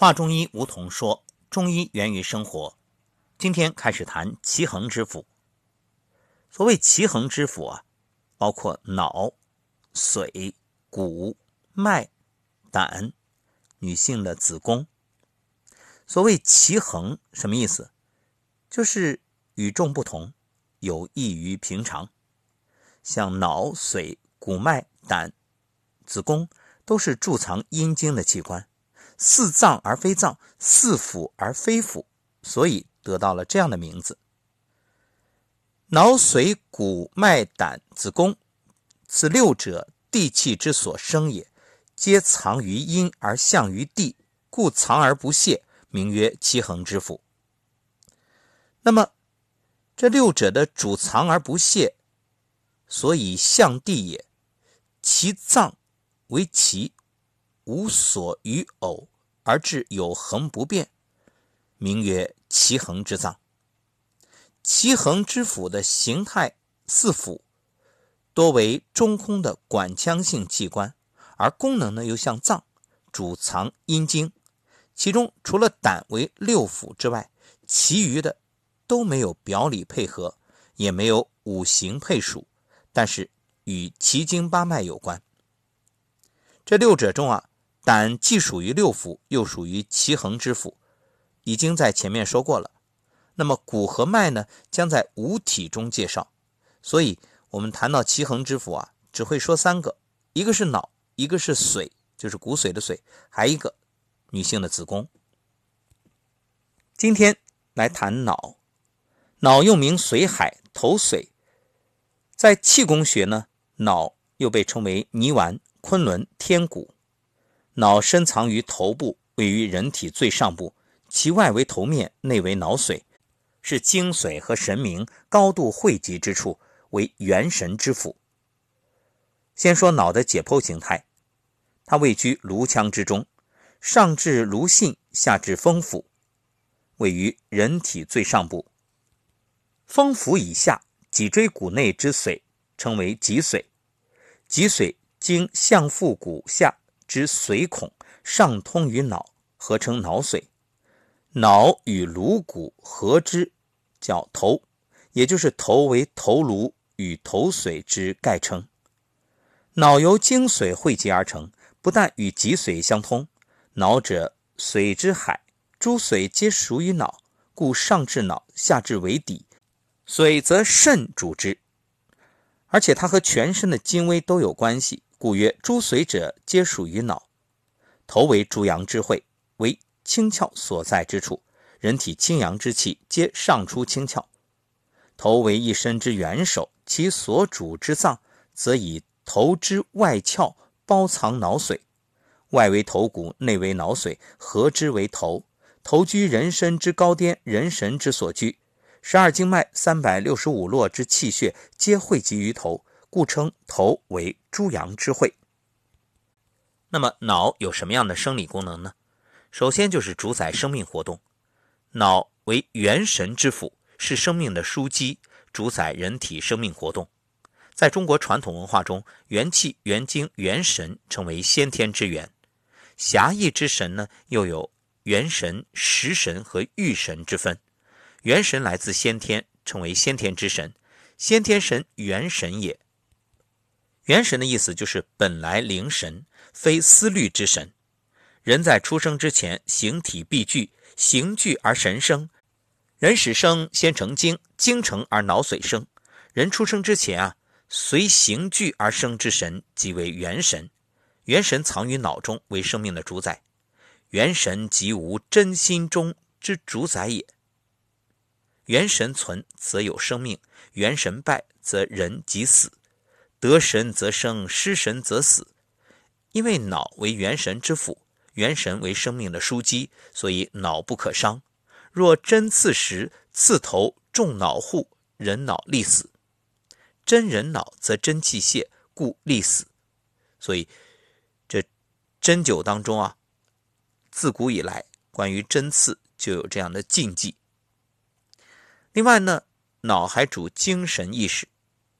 华中医吴桐说：“中医源于生活。”今天开始谈奇恒之府。所谓奇恒之府啊，包括脑、髓、骨、脉、胆，女性的子宫。所谓奇恒，什么意思？就是与众不同，有异于平常。像脑、髓、骨、脉、胆、子宫，都是贮藏阴经的器官。似脏而非脏，似腑而非腑，所以得到了这样的名字。脑髓骨脉胆子宫，此六者地气之所生也，皆藏于阴而向于地，故藏而不泄，名曰七恒之府。那么这六者的主藏而不泄，所以向地也。其脏为奇，无所与偶。而致有恒不变，名曰奇恒之脏。奇恒之府的形态似腑，多为中空的管腔性器官，而功能呢又像脏，主藏阴经。其中除了胆为六腑之外，其余的都没有表里配合，也没有五行配属，但是与奇经八脉有关。这六者中啊。胆既属于六腑，又属于奇恒之腑，已经在前面说过了。那么骨和脉呢，将在五体中介绍。所以，我们谈到奇恒之腑啊，只会说三个：一个是脑，一个是髓，就是骨髓的髓，还一个女性的子宫。今天来谈脑，脑又名髓海、头髓，在气功学呢，脑又被称为泥丸、昆仑、天骨。脑深藏于头部，位于人体最上部，其外为头面，内为脑髓，是精髓和神明高度汇集之处，为元神之府。先说脑的解剖形态，它位居颅腔之中，上至颅信，下至风府，位于人体最上部。风府以下，脊椎骨内之髓称为脊髓，脊髓经相腹骨下。之髓孔上通于脑，合称脑髓。脑与颅骨合之，叫头，也就是头为头颅与头髓之概称。脑由精髓汇集而成，不但与脊髓相通，脑者髓之海，诸髓皆属于脑，故上至脑，下至为底，髓则肾主之。而且它和全身的精微都有关系。故曰：诸髓者，皆属于脑。头为诸阳之会，为清窍所在之处。人体清阳之气，皆上出清窍。头为一身之元首，其所主之脏，则以头之外窍包藏脑髓。外为头骨，内为脑髓，合之为头。头居人身之高巅，人神之所居。十二经脉、三百六十五络之气血，皆汇集于头。故称头为诸阳之会。那么脑有什么样的生理功能呢？首先就是主宰生命活动。脑为元神之府，是生命的枢机，主宰人体生命活动。在中国传统文化中，元气、元精、元神称为先天之源。狭义之神呢，又有元神、食神和御神之分。元神来自先天，称为先天之神。先天神元神也。元神的意思就是本来灵神，非思虑之神。人在出生之前，形体必具，形具而神生。人始生先成精，精成而脑髓生。人出生之前啊，随形具而生之神即为元神。元神藏于脑中，为生命的主宰。元神即无真心中之主宰也。元神存则有生命，元神败则人即死。得神则生，失神则死。因为脑为元神之府，元神为生命的枢机，所以脑不可伤。若针刺时，刺头中脑户，人脑立死；针人脑则真气泄，故立死。所以这针灸当中啊，自古以来关于针刺就有这样的禁忌。另外呢，脑还主精神意识。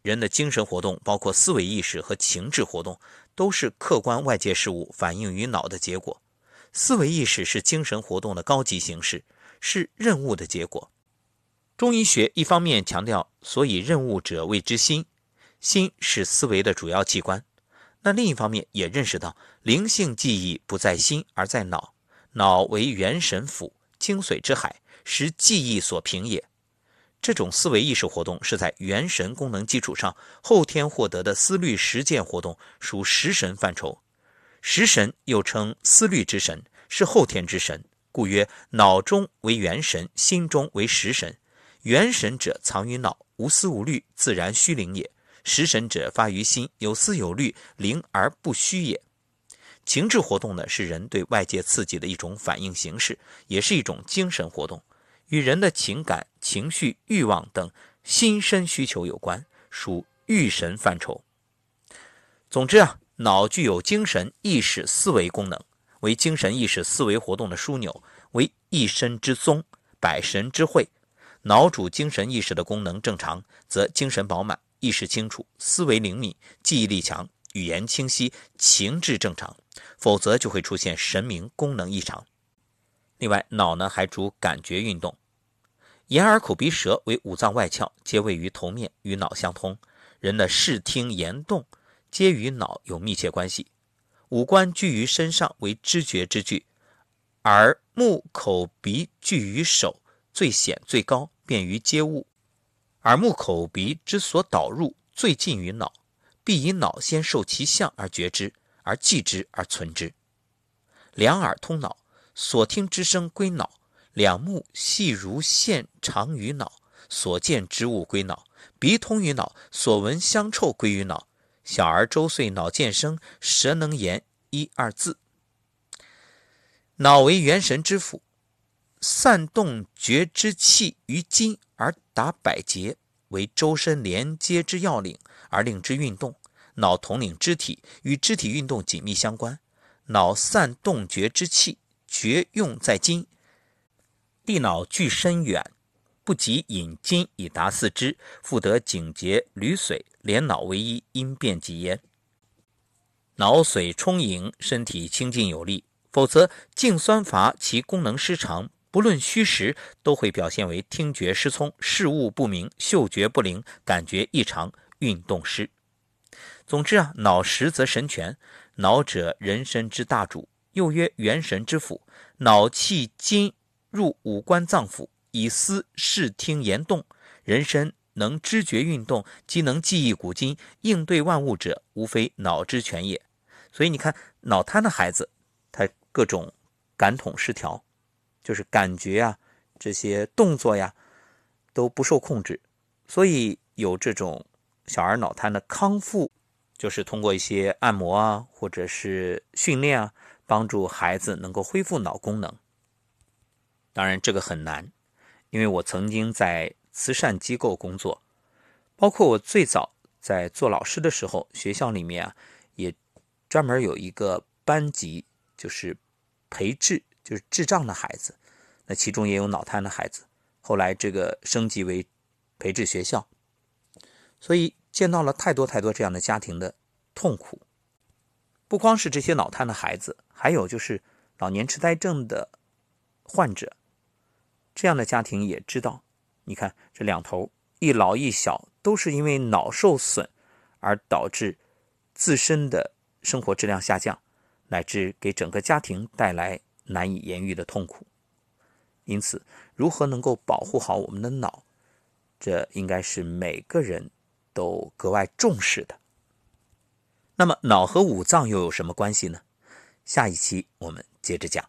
人的精神活动，包括思维意识和情志活动，都是客观外界事物反映于脑的结果。思维意识是精神活动的高级形式，是任务的结果。中医学一方面强调“所以任务者谓之心”，心是思维的主要器官；那另一方面也认识到灵性记忆不在心而在脑，脑为元神府、精髓之海，是记忆所凭也。这种思维意识活动是在元神功能基础上后天获得的思虑实践活动，属食神范畴。食神又称思虑之神，是后天之神，故曰脑中为元神，心中为食神。元神者藏于脑，无思无虑，自然虚灵也；食神者发于心，有思有虑，灵而不虚也。情志活动呢，是人对外界刺激的一种反应形式，也是一种精神活动。与人的情感、情绪、欲望等心身需求有关，属欲神范畴。总之啊，脑具有精神意识思维功能，为精神意识思维活动的枢纽，为一身之宗，百神之会。脑主精神意识的功能正常，则精神饱满，意识清楚，思维灵敏，记忆力强，语言清晰，情志正常；否则就会出现神明功能异常。另外，脑呢还主感觉运动。眼耳口鼻舌为五脏外窍，皆位于头面，与脑相通。人的视听言动，皆与脑有密切关系。五官居于身上，为知觉之具；耳、目、口、鼻聚于手，最显最高，便于接物。耳、目、口、鼻之所导入，最近于脑，必以脑先受其象而觉之，而记之而存之。两耳通脑，所听之声归脑。两目细如线，长于脑；所见之物归脑。鼻通于脑，所闻香臭归于脑。小儿周岁，脑渐生，舌能言一二字。脑为元神之府，散动觉之气于筋而达百节，为周身连接之要领，而令之运动。脑统领肢体，与肢体运动紧密相关。脑散动觉之气，觉用在筋。地脑距深远，不及引筋以达四肢，复得颈节履髓连脑为一，因变即焉。脑髓充盈，身体清净有力；否则颈酸乏，其功能失常，不论虚实，都会表现为听觉失聪、视物不明、嗅觉不灵、感觉异常、运动失。总之啊，脑实则神全。脑者人身之大主，又曰元神之府，脑气筋。入五官脏腑，以思视听言动。人身能知觉运动，即能记忆古今，应对万物者，无非脑之全也。所以你看，脑瘫的孩子，他各种感统失调，就是感觉啊，这些动作呀，都不受控制。所以有这种小儿脑瘫的康复，就是通过一些按摩啊，或者是训练啊，帮助孩子能够恢复脑功能。当然，这个很难，因为我曾经在慈善机构工作，包括我最早在做老师的时候，学校里面啊，也专门有一个班级，就是培智，就是智障的孩子，那其中也有脑瘫的孩子。后来这个升级为培智学校，所以见到了太多太多这样的家庭的痛苦。不光是这些脑瘫的孩子，还有就是老年痴呆症的患者。这样的家庭也知道，你看这两头一老一小，都是因为脑受损而导致自身的生活质量下降，乃至给整个家庭带来难以言喻的痛苦。因此，如何能够保护好我们的脑，这应该是每个人都格外重视的。那么，脑和五脏又有什么关系呢？下一期我们接着讲。